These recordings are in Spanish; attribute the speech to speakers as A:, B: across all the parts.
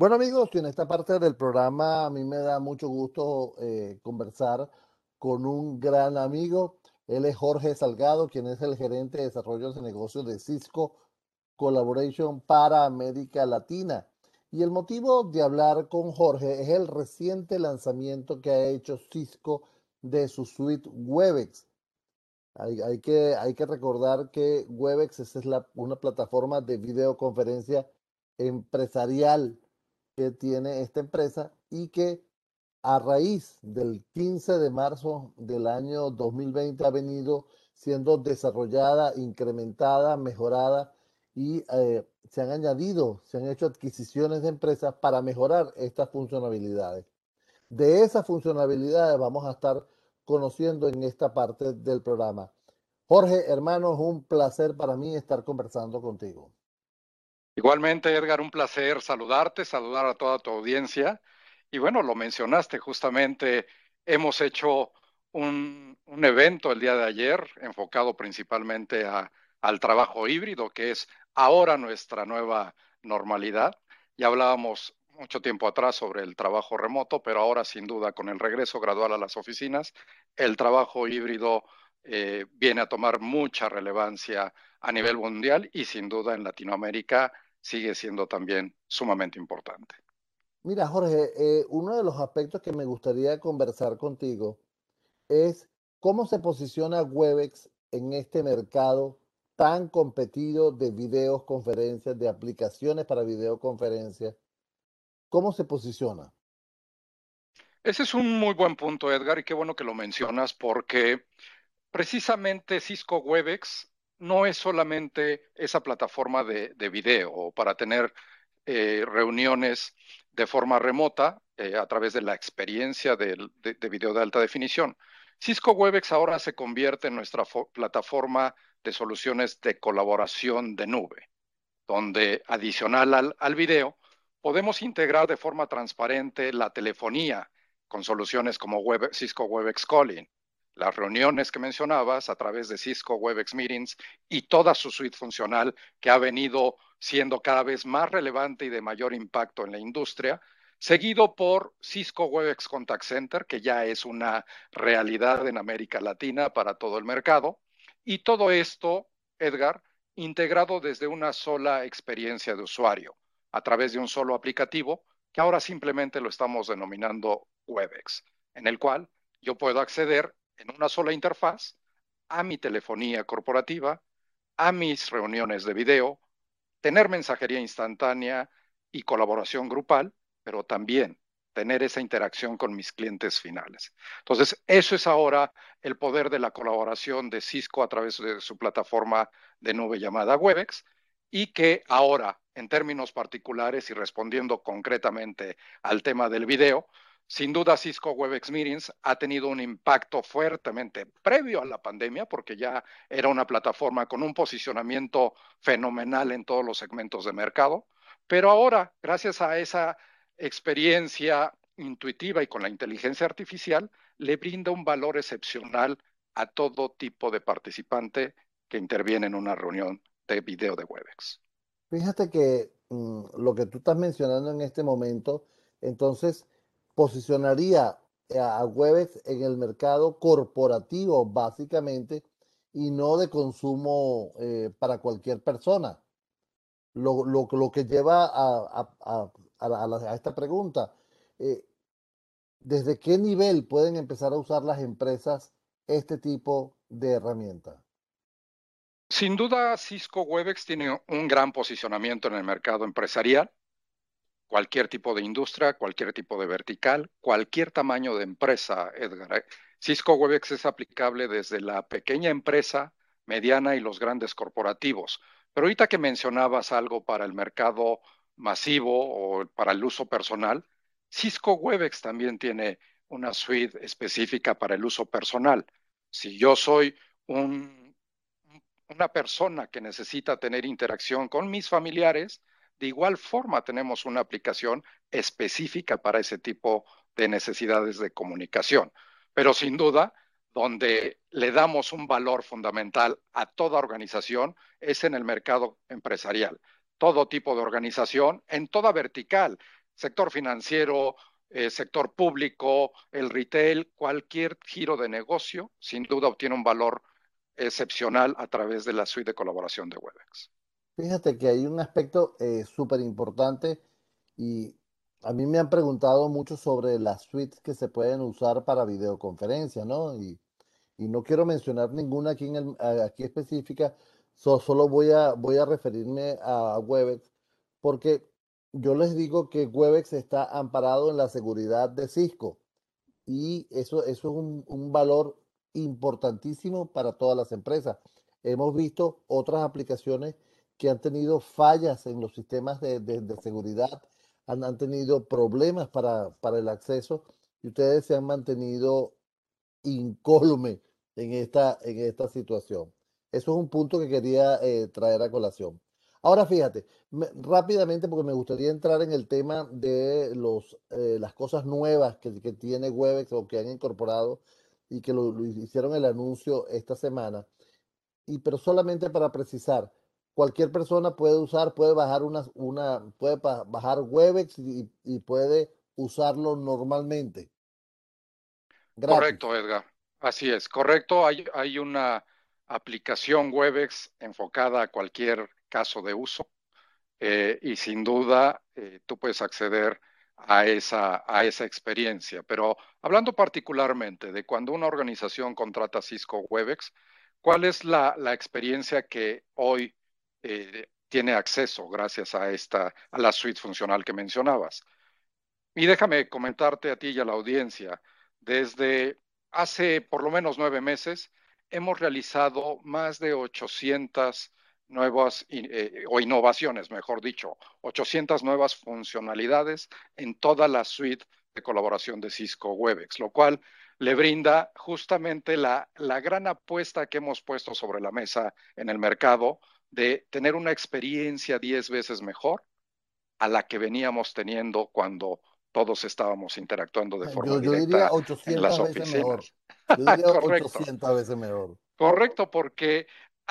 A: Bueno amigos, en esta parte del programa a mí me da mucho gusto eh, conversar con un gran amigo. Él es Jorge Salgado, quien es el gerente de desarrollo de negocios de Cisco Collaboration para América Latina. Y el motivo de hablar con Jorge es el reciente lanzamiento que ha hecho Cisco de su suite Webex. Hay, que, recordar que Webex es una plataforma de videoconferencia empresarial que tiene esta empresa y que a raíz del 15 de marzo del año 2020 ha venido siendo desarrollada, incrementada, mejorada y eh, se han añadido, se han hecho adquisiciones de empresas para mejorar estas funcionalidades. De esas funcionalidades vamos a estar conociendo en esta parte del programa. Jorge, hermano, es un placer para mí estar conversando contigo.
B: Igualmente, Edgar, un placer saludarte, saludar a toda tu audiencia. Y bueno, lo mencionaste justamente, hemos hecho un, evento el día de ayer enfocado principalmente al trabajo híbrido, que es ahora nuestra nueva normalidad. Ya hablábamos mucho tiempo atrás sobre el trabajo remoto, pero ahora sin duda con el regreso gradual a las oficinas, el trabajo híbrido eh, viene a tomar mucha relevancia a nivel mundial y sin duda en Latinoamérica sigue siendo también sumamente importante.
A: Mira, Jorge, eh, uno de los aspectos que me gustaría conversar contigo es cómo se posiciona Webex en este mercado tan competido de videoconferencias, de aplicaciones para videoconferencias. ¿Cómo se posiciona?
B: Ese es un muy buen punto, Edgar, y qué bueno que lo mencionas porque precisamente Cisco Webex no es solamente esa plataforma de, video para tener eh, reuniones de forma remota eh, a través de la experiencia de, de, video de alta definición. Cisco Webex ahora se convierte en nuestra plataforma de soluciones de colaboración de nube, donde adicional al, al video podemos integrar de forma transparente la telefonía con soluciones como Cisco Webex Calling, las reuniones que mencionabas a través de Cisco Webex Meetings y toda su suite funcional que ha venido siendo cada vez más relevante y de mayor impacto en la industria, seguido por Cisco Webex Contact Center, que ya es una realidad en América Latina para todo el mercado. Y todo esto, Edgar, integrado desde una sola experiencia de usuario, a través de un solo aplicativo, que ahora simplemente lo estamos denominando Webex, en el cual yo puedo acceder en una sola interfaz a mi telefonía corporativa, a mis reuniones de video, tener mensajería instantánea y colaboración grupal, pero también tener esa interacción con mis clientes finales. Entonces, eso es ahora el poder de la colaboración de Cisco a través de su plataforma de nube llamada Webex y que ahora, en términos particulares y respondiendo concretamente al tema del video, sin duda, Cisco Webex Meetings ha tenido un impacto fuertemente previo a la pandemia, porque ya era una plataforma con un posicionamiento fenomenal en todos los segmentos de mercado. Pero ahora, gracias a esa experiencia intuitiva y con la inteligencia artificial, le brinda un valor excepcional a todo tipo de participante que interviene en una reunión de video de Webex.
A: Fíjate que mm, lo que tú estás mencionando en este momento, entonces, posicionaría a Webex en el mercado corporativo, básicamente, y no de consumo eh, para cualquier persona. Lo, lo, que lleva a, a, a, esta pregunta, eh, ¿desde qué nivel pueden empezar a usar las empresas este tipo de herramienta?
B: Sin duda, Cisco Webex tiene un gran posicionamiento en el mercado empresarial cualquier tipo de industria, cualquier tipo de vertical, cualquier tamaño de empresa, Edgar. ¿eh? Cisco Webex es aplicable desde la pequeña empresa, mediana y los grandes corporativos. Pero ahorita que mencionabas algo para el mercado masivo o para el uso personal, Cisco Webex también tiene una suite específica para el uso personal. Si yo soy un, una persona que necesita tener interacción con mis familiares, de igual forma, tenemos una aplicación específica para ese tipo de necesidades de comunicación. Pero sin duda, donde le damos un valor fundamental a toda organización es en el mercado empresarial. Todo tipo de organización, en toda vertical, sector financiero, eh, sector público, el retail, cualquier giro de negocio, sin duda obtiene un valor excepcional a través de la suite de colaboración de Webex.
A: Fíjate que hay un aspecto eh, súper importante y a mí me han preguntado mucho sobre las suites que se pueden usar para videoconferencia, ¿no? Y, y no quiero mencionar ninguna aquí, en el, aquí específica, solo voy a, voy a referirme a Webex, porque yo les digo que Webex está amparado en la seguridad de Cisco y eso, eso es un, un valor importantísimo para todas las empresas. Hemos visto otras aplicaciones que han tenido fallas en los sistemas de, de, seguridad, han, han, tenido problemas para, para el acceso y ustedes se han mantenido incólume en esta, en esta situación. Eso es un punto que quería eh, traer a colación. Ahora fíjate, rápidamente porque me gustaría entrar en el tema de los, eh, las cosas nuevas que, que, tiene Webex o que han incorporado y que lo, lo, hicieron el anuncio esta semana. Y pero solamente para precisar, cualquier persona puede usar, puede bajar una, una puede bajar Webex y, puede usarlo normalmente.
B: Correcto, Edgar. Así es, correcto. Hay, hay una aplicación Webex enfocada a cualquier caso de uso eh, y sin duda eh, tú puedes acceder a esa, a esa experiencia. Pero hablando particularmente de cuando una organización contrata Cisco Webex, ¿cuál es la, la experiencia que hoy eh, tiene acceso gracias a esta, a la suite funcional que mencionabas? Y déjame comentarte a ti y a la audiencia, desde hace por lo menos nueve meses, hemos realizado más de 800 nuevas eh, o innovaciones, mejor dicho, 800 nuevas funcionalidades en toda la suite de colaboración de Cisco Webex, lo cual le brinda justamente la, la gran apuesta que hemos puesto sobre la mesa en el mercado de tener una experiencia 10 veces mejor a la que veníamos teniendo cuando todos estábamos interactuando de forma yo, yo directa diría 800 en las
A: veces oficinas. Mejor. Yo diría 800 veces mejor.
B: Correcto, porque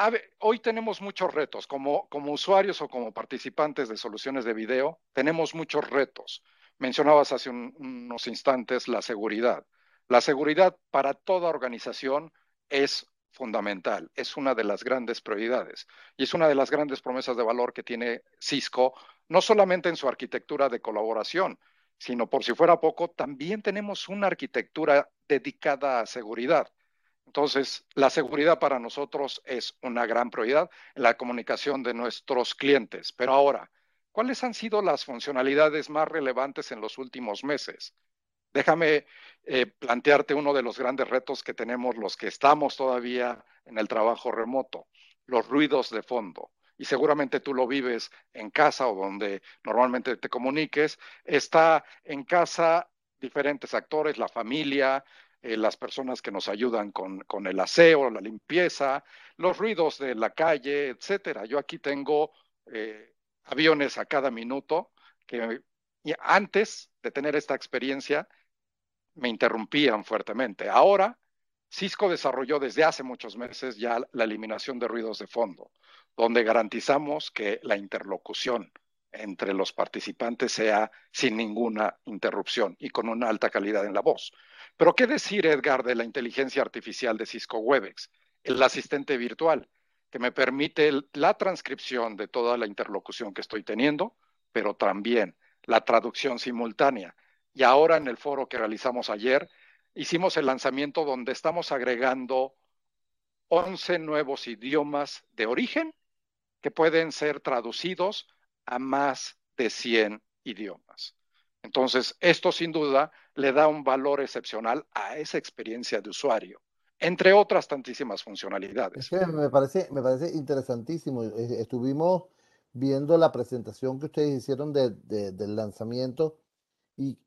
B: ver, hoy tenemos muchos retos. Como, como usuarios o como participantes de soluciones de video, tenemos muchos retos. Mencionabas hace un, unos instantes la seguridad. La seguridad para toda organización es fundamental, es una de las grandes prioridades y es una de las grandes promesas de valor que tiene Cisco, no solamente en su arquitectura de colaboración, sino por si fuera poco, también tenemos una arquitectura dedicada a seguridad. Entonces, la seguridad para nosotros es una gran prioridad en la comunicación de nuestros clientes. Pero ahora, ¿cuáles han sido las funcionalidades más relevantes en los últimos meses? Déjame eh, plantearte uno de los grandes retos que tenemos los que estamos todavía en el trabajo remoto, los ruidos de fondo y seguramente tú lo vives en casa o donde normalmente te comuniques, está en casa diferentes actores, la familia, eh, las personas que nos ayudan con, el aseo, la limpieza, los ruidos de la calle, etcétera. Yo aquí tengo eh, aviones a cada minuto que antes de tener esta experiencia me interrumpían fuertemente. Ahora, Cisco desarrolló desde hace muchos meses ya la eliminación de ruidos de fondo donde garantizamos que la interlocución entre los participantes sea sin ninguna interrupción y con una alta calidad en la voz. Pero ¿qué decir, Edgar, de la inteligencia artificial de Cisco Webex, el asistente virtual, que me permite la transcripción de toda la interlocución que estoy teniendo, pero también la traducción simultánea? Y ahora en el foro que realizamos ayer, hicimos el lanzamiento donde estamos agregando 11 nuevos idiomas de origen que pueden ser traducidos a más de 100 idiomas. Entonces, esto sin duda le da un valor excepcional a esa experiencia de usuario, entre otras tantísimas funcionalidades.
A: Es que me parece, me parece interesantísimo. Estuvimos viendo la presentación que ustedes hicieron de, del lanzamiento y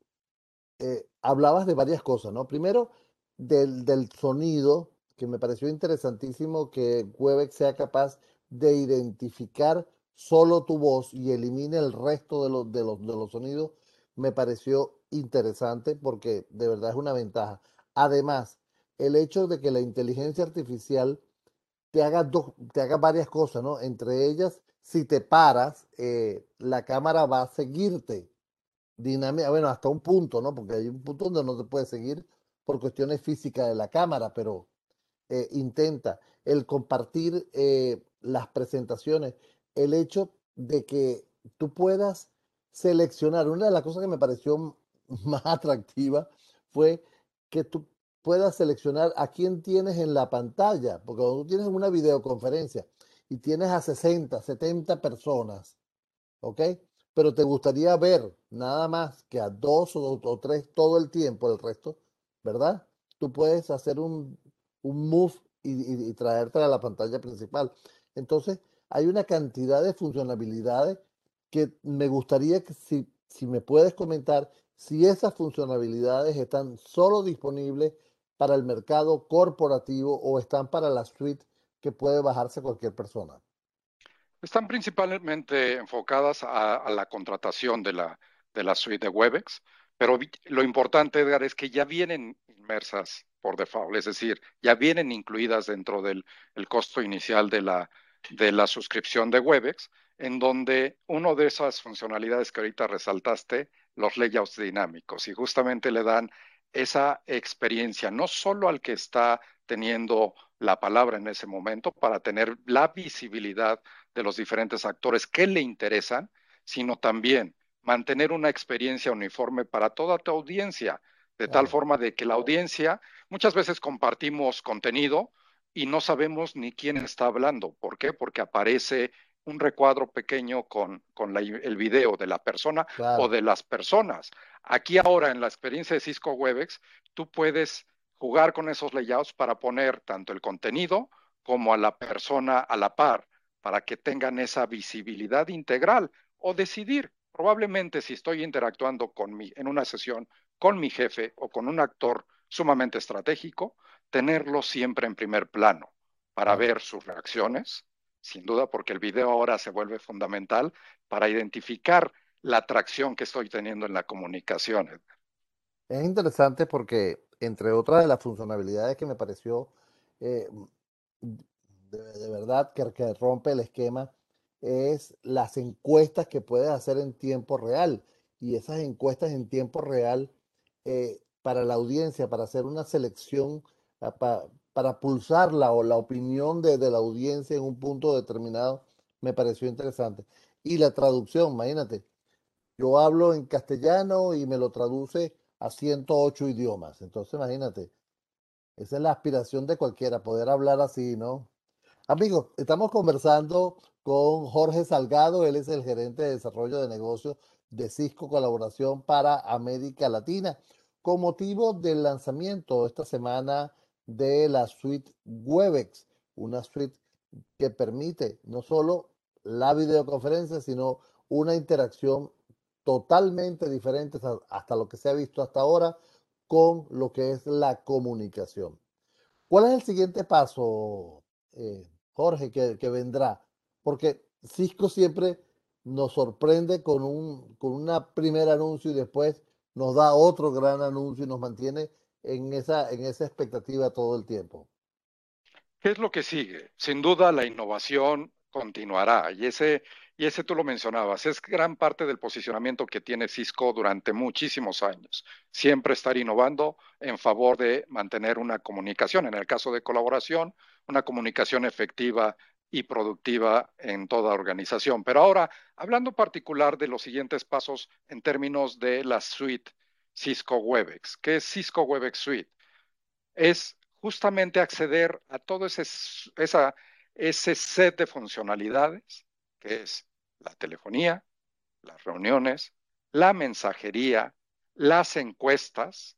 A: eh, hablabas de varias cosas, ¿no? Primero, del, del sonido, que me pareció interesantísimo que Webex sea capaz de identificar solo tu voz y elimine el resto de los, de los, de los sonidos, me pareció interesante porque de verdad es una ventaja. Además, el hecho de que la inteligencia artificial te haga, te haga varias cosas, ¿no? Entre ellas, si te paras, eh, la cámara va a seguirte. Dinámica, bueno, hasta un punto, ¿no? Porque hay un punto donde no se puede seguir por cuestiones físicas de la cámara, pero eh, intenta el compartir eh, las presentaciones, el hecho de que tú puedas seleccionar, una de las cosas que me pareció más atractiva fue que tú puedas seleccionar a quién tienes en la pantalla, porque cuando tú tienes una videoconferencia y tienes a 60, 70 personas, ¿ok? Pero te gustaría ver nada más que a dos o, tres todo el tiempo, el resto, ¿verdad? Tú puedes hacer un, un move y, y, traerte a la pantalla principal. Entonces, hay una cantidad de funcionalidades que me gustaría que si, me puedes comentar si esas funcionalidades están solo disponibles para el mercado corporativo o están para la suite que puede bajarse cualquier persona.
B: Están principalmente enfocadas a, la contratación de la, de la suite de Webex, pero lo importante, Edgar, es que ya vienen inmersas por default, es decir, ya vienen incluidas dentro del el costo inicial de la, de la suscripción de Webex, en donde una de esas funcionalidades que ahorita resaltaste, los layouts dinámicos, y justamente le dan esa experiencia, no solo al que está teniendo la palabra en ese momento, para tener la visibilidad de los diferentes actores que le interesan, sino también mantener una experiencia uniforme para toda tu audiencia, de tal forma de que la audiencia, muchas veces compartimos contenido y no sabemos ni quién está hablando. ¿Por qué? Porque aparece un recuadro pequeño con, con el video de la persona o de las personas. Aquí ahora en la experiencia de Cisco Webex, tú puedes jugar con esos layouts para poner tanto el contenido como a la persona a la par, para que tengan esa visibilidad integral o decidir, probablemente si estoy interactuando con mi, en una sesión con mi jefe o con un actor sumamente estratégico, tenerlo siempre en primer plano para ver sus reacciones, sin duda, porque el video ahora se vuelve fundamental para identificar la atracción que estoy teniendo en la comunicación.
A: Es interesante porque, entre otras de las funcionalidades que me pareció eh, de, verdad que, que, rompe el esquema, es las encuestas que puedes hacer en tiempo real. Y esas encuestas en tiempo real eh, para la audiencia, para hacer una selección, ah, para, para pulsarla o la opinión de, de, la audiencia en un punto determinado, me pareció interesante. Y la traducción, imagínate, yo hablo en castellano y me lo traduce a 108 idiomas. Entonces, imagínate, esa es la aspiración de cualquiera, poder hablar así, ¿no? Amigos, estamos conversando con Jorge Salgado, él es el gerente de desarrollo de negocios de Cisco Colaboración para América Latina, con motivo del lanzamiento esta semana de la suite Webex, una suite que permite no solo la videoconferencia, sino una interacción totalmente diferente hasta lo que se ha visto hasta ahora con lo que es la comunicación. ¿Cuál es el siguiente paso, eh, Jorge, que, vendrá? Porque Cisco siempre nos sorprende con un con una primer anuncio y después nos da otro gran anuncio y nos mantiene en esa, en esa expectativa todo el tiempo.
B: ¿Qué es lo que sigue? Sin duda la innovación continuará y ese, y ese tú lo mencionabas, es gran parte del posicionamiento que tiene Cisco durante muchísimos años. Siempre estar innovando en favor de mantener una comunicación, en el caso de colaboración, una comunicación efectiva y productiva en toda organización. Pero ahora, hablando particular de los siguientes pasos en términos de la suite Cisco Webex. ¿Qué es Cisco Webex Suite? Es justamente acceder a todo ese, esa, ese set de funcionalidades, que es la telefonía, las reuniones, la mensajería, las encuestas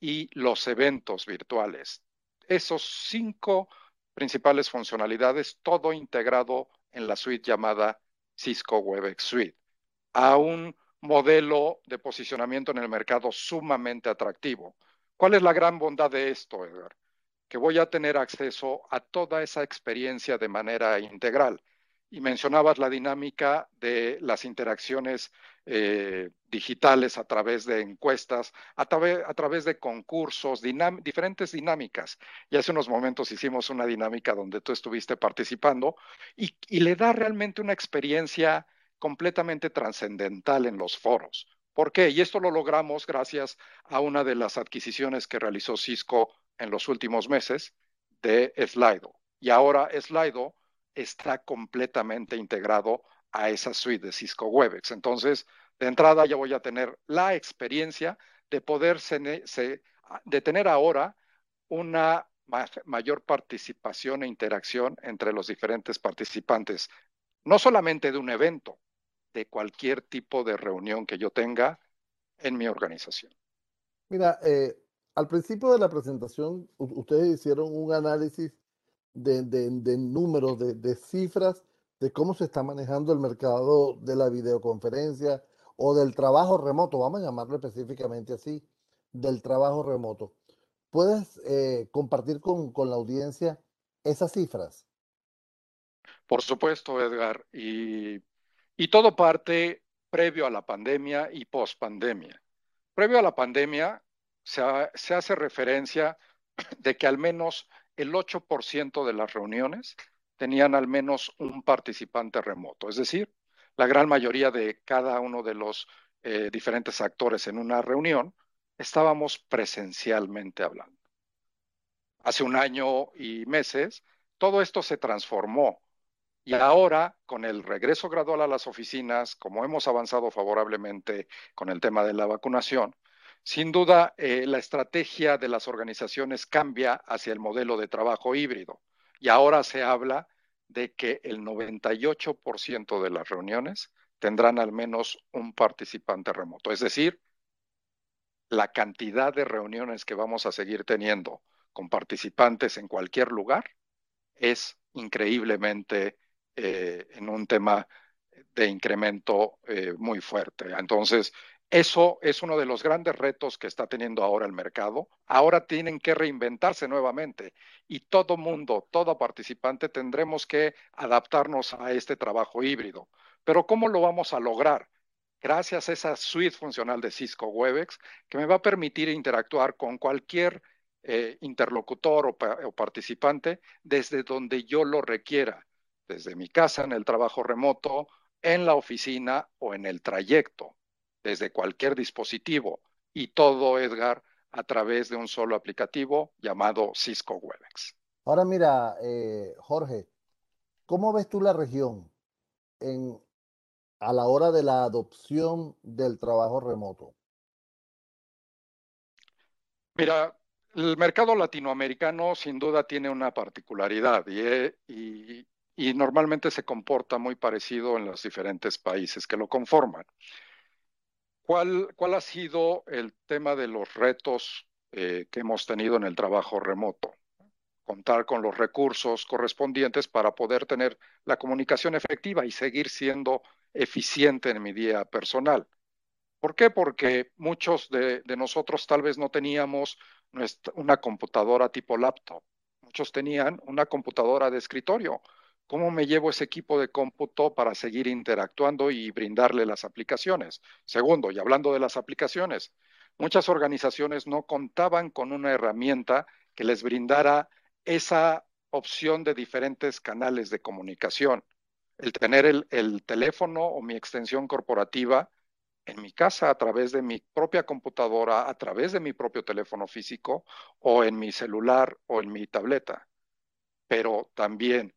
B: y los eventos virtuales. Esos cinco principales funcionalidades, todo integrado en la suite llamada Cisco Webex Suite, a un modelo de posicionamiento en el mercado sumamente atractivo. ¿Cuál es la gran bondad de esto, Edgar? Que voy a tener acceso a toda esa experiencia de manera integral. Y mencionabas la dinámica de las interacciones eh, digitales a través de encuestas, a, a través de concursos, diferentes dinámicas. Y hace unos momentos hicimos una dinámica donde tú estuviste participando y, y le da realmente una experiencia completamente trascendental en los foros. ¿Por qué? Y esto lo logramos gracias a una de las adquisiciones que realizó Cisco en los últimos meses de Slido. Y ahora Slido está completamente integrado a esa suite de Cisco Webex. Entonces, de entrada ya voy a tener la experiencia de poder de tener ahora una mayor participación e interacción entre los diferentes participantes, no solamente de un evento, de cualquier tipo de reunión que yo tenga en mi organización.
A: Mira, eh, al principio de la presentación, ustedes hicieron un análisis de, números, de, de, cifras, de cómo se está manejando el mercado de la videoconferencia o del trabajo remoto, vamos a llamarlo específicamente así, del trabajo remoto. ¿Puedes eh, compartir con, con, la audiencia esas cifras?
B: Por supuesto, Edgar. Y, y todo parte previo a la pandemia y post pandemia. Previo a la pandemia se, se hace referencia de que al menos el 8% de las reuniones tenían al menos un participante remoto, es decir, la gran mayoría de cada uno de los eh, diferentes actores en una reunión estábamos presencialmente hablando. Hace un año y meses, todo esto se transformó y ahora, con el regreso gradual a las oficinas, como hemos avanzado favorablemente con el tema de la vacunación, sin duda eh, la estrategia de las organizaciones cambia hacia el modelo de trabajo híbrido y ahora se habla de que el 98% de las reuniones tendrán al menos un participante remoto. Es decir, la cantidad de reuniones que vamos a seguir teniendo con participantes en cualquier lugar es increíblemente eh, en un tema de incremento eh, muy fuerte. Entonces, eso es uno de los grandes retos que está teniendo ahora el mercado. Ahora tienen que reinventarse nuevamente y todo mundo, todo participante tendremos que adaptarnos a este trabajo híbrido. Pero ¿cómo lo vamos a lograr? gracias a esa suite funcional de Cisco Webex que me va a permitir interactuar con cualquier eh, interlocutor o, participante desde donde yo lo requiera, desde mi casa, en el trabajo remoto, en la oficina o en el trayecto, desde cualquier dispositivo. Y todo, Edgar, a través de un solo aplicativo llamado Cisco Webex.
A: Ahora mira, eh, Jorge, ¿cómo ves tú la región en a la hora de la adopción del trabajo remoto?
B: Mira, el mercado latinoamericano sin duda tiene una particularidad y, y, normalmente se comporta muy parecido en los diferentes países que lo conforman. ¿Cuál, ha sido el tema de los retos eh, que hemos tenido en el trabajo remoto? contar con los recursos correspondientes para poder tener la comunicación efectiva y seguir siendo eficiente en mi día personal. ¿Por qué? Porque muchos de, nosotros tal vez no teníamos una computadora tipo laptop. Muchos tenían una computadora de escritorio. ¿Cómo me llevo ese equipo de cómputo para seguir interactuando y brindarle las aplicaciones? Segundo, y hablando de las aplicaciones, muchas organizaciones no contaban con una herramienta que les brindara esa opción de diferentes canales de comunicación. El tener el, teléfono o mi extensión corporativa en mi casa a través de mi propia computadora, a través de mi propio teléfono físico o en mi celular o en mi tableta. Pero también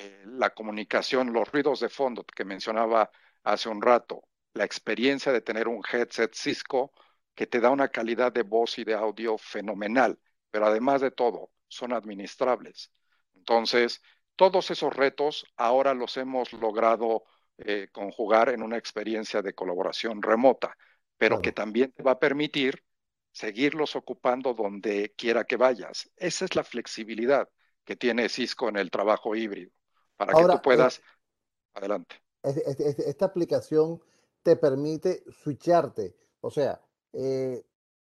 B: eh, la comunicación, los ruidos de fondo que mencionaba hace un rato, la experiencia de tener un headset Cisco que te da una calidad de voz y de audio fenomenal, pero además de todo, son administrables. Entonces, todos esos retos ahora los hemos logrado eh, conjugar en una experiencia de colaboración remota, pero que también te va a permitir seguirlos ocupando donde quiera que vayas. Esa es la flexibilidad que tiene Cisco en el trabajo híbrido, para que tú eh, puedas... adelante.
A: Esta aplicación te permite switcharte, o sea, eh,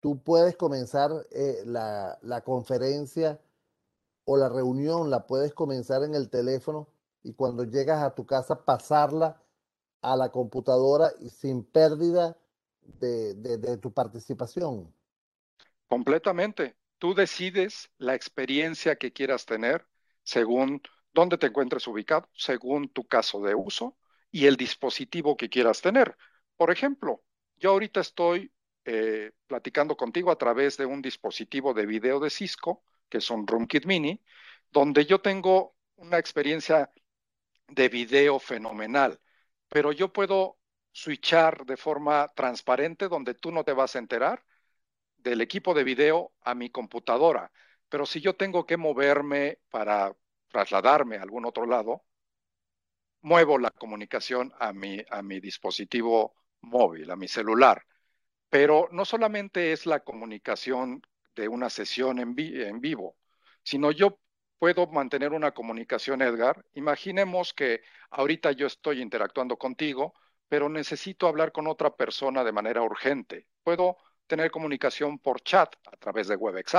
A: tú puedes comenzar la, la, conferencia o la reunión la puedes comenzar en el teléfono y cuando llegas a tu casa pasarla a la computadora y sin pérdida de, tu participación.
B: Completamente. Tú decides la experiencia que quieras tener según dónde te encuentres ubicado, según tu caso de uso y el dispositivo que quieras tener. Por ejemplo, Yo ahorita estoy eh, platicando contigo a través de un dispositivo de video de Cisco, que es un RoomKit Mini, donde yo tengo una experiencia de video fenomenal, pero yo puedo switchar de forma transparente donde tú no te vas a enterar del equipo de video a mi computadora. Pero si yo tengo que moverme para trasladarme a algún otro lado, muevo la comunicación a mi, a mi dispositivo móvil, a mi celular. Pero no solamente es la comunicación de una sesión en, en vivo, sino yo puedo mantener una comunicación, Edgar. Imaginemos que ahorita yo estoy interactuando contigo, pero necesito hablar con otra persona de manera urgente. Puedo tener comunicación por chat a través de WebEx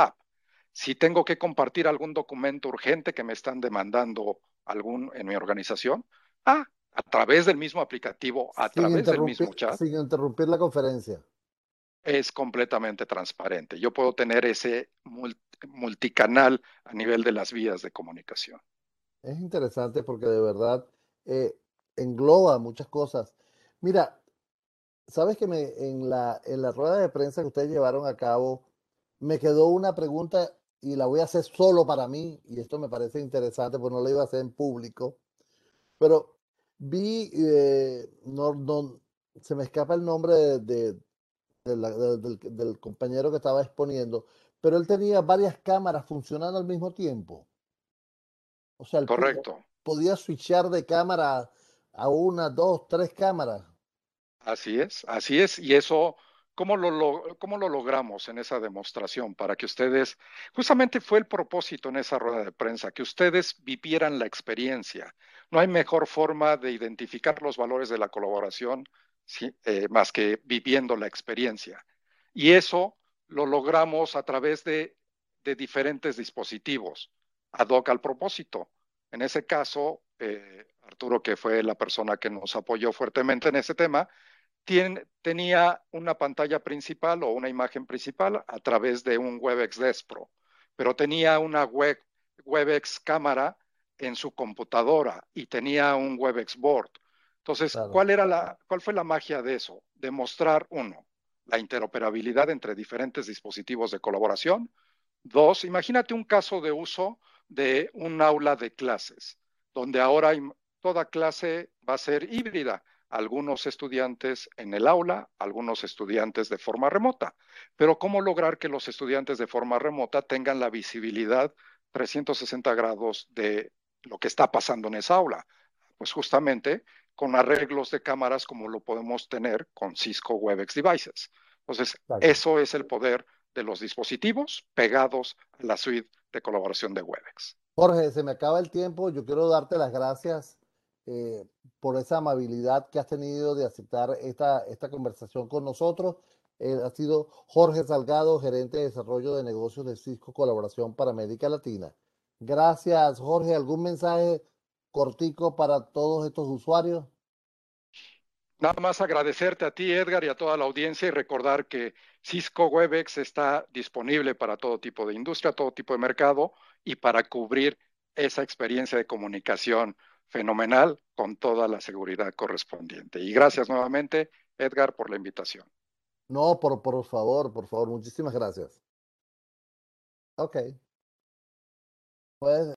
B: Si tengo que compartir algún documento urgente que me están demandando algún en mi organización, ah, a través del mismo aplicativo, a través del mismo chat.
A: Sin interrumpir la conferencia.
B: Es completamente transparente. Yo puedo tener ese multicanal a nivel de las vías de comunicación.
A: Es interesante porque de verdad eh, engloba muchas cosas. Mira, sabes que me, en, la, en la rueda de prensa que ustedes llevaron a cabo, me quedó una pregunta y la voy a hacer solo para mí, y esto me parece interesante, porque no la iba a hacer en público, pero vi, eh, no, no, se me escapa el nombre de, del, compañero que estaba exponiendo, pero él tenía varias cámaras funcionando al mismo tiempo. O sea,
B: Correcto.
A: podía switchar de cámara a una, dos, tres cámaras.
B: Así es, así es. Y eso, ¿cómo lo, ¿cómo lo logramos en esa demostración? Para que ustedes, justamente fue el propósito en esa rueda de prensa, que ustedes vivieran la experiencia. No hay mejor forma de identificar los valores de la colaboración eh, más que viviendo la experiencia. Y eso lo logramos a través de, de diferentes dispositivos, ad hoc al propósito. En ese caso, eh, Arturo, que fue la persona que nos apoyó fuertemente en ese tema, tenía una pantalla principal o una imagen principal a través de un WebEx Despro, pero tenía una web, WebEx cámara en su computadora y tenía un WebEx board. Entonces, ¿cuál, era la, ¿cuál fue la magia de eso? Demostrar, uno, la interoperabilidad entre diferentes dispositivos de colaboración. Dos, imagínate un caso de uso de un aula de clases, donde ahora toda clase va a ser híbrida algunos estudiantes en el aula, algunos estudiantes de forma remota. Pero ¿cómo lograr que los estudiantes de forma remota tengan la visibilidad 360 grados de lo que está pasando en esa aula? Pues justamente con arreglos de cámaras como lo podemos tener con Cisco WebEx Devices. Entonces, eso es el poder de los dispositivos pegados a la suite de colaboración de WebEx.
A: Jorge, se me acaba el tiempo. Yo quiero darte las gracias eh, por esa amabilidad que has tenido de aceptar esta, esta conversación con nosotros. Eh, ha sido Jorge Salgado, gerente de desarrollo de negocios de Cisco Colaboración para América Latina. Gracias, Jorge. ¿Algún mensaje cortico para todos estos usuarios?
B: Nada más agradecerte a ti, Edgar, y a toda la audiencia y recordar que Cisco Webex está disponible para todo tipo de industria, todo tipo de mercado y para cubrir esa experiencia de comunicación fenomenal con toda la seguridad correspondiente. Y gracias nuevamente, Edgar, por la invitación.
A: No, por, por favor, por favor, muchísimas gracias. Ok. Pues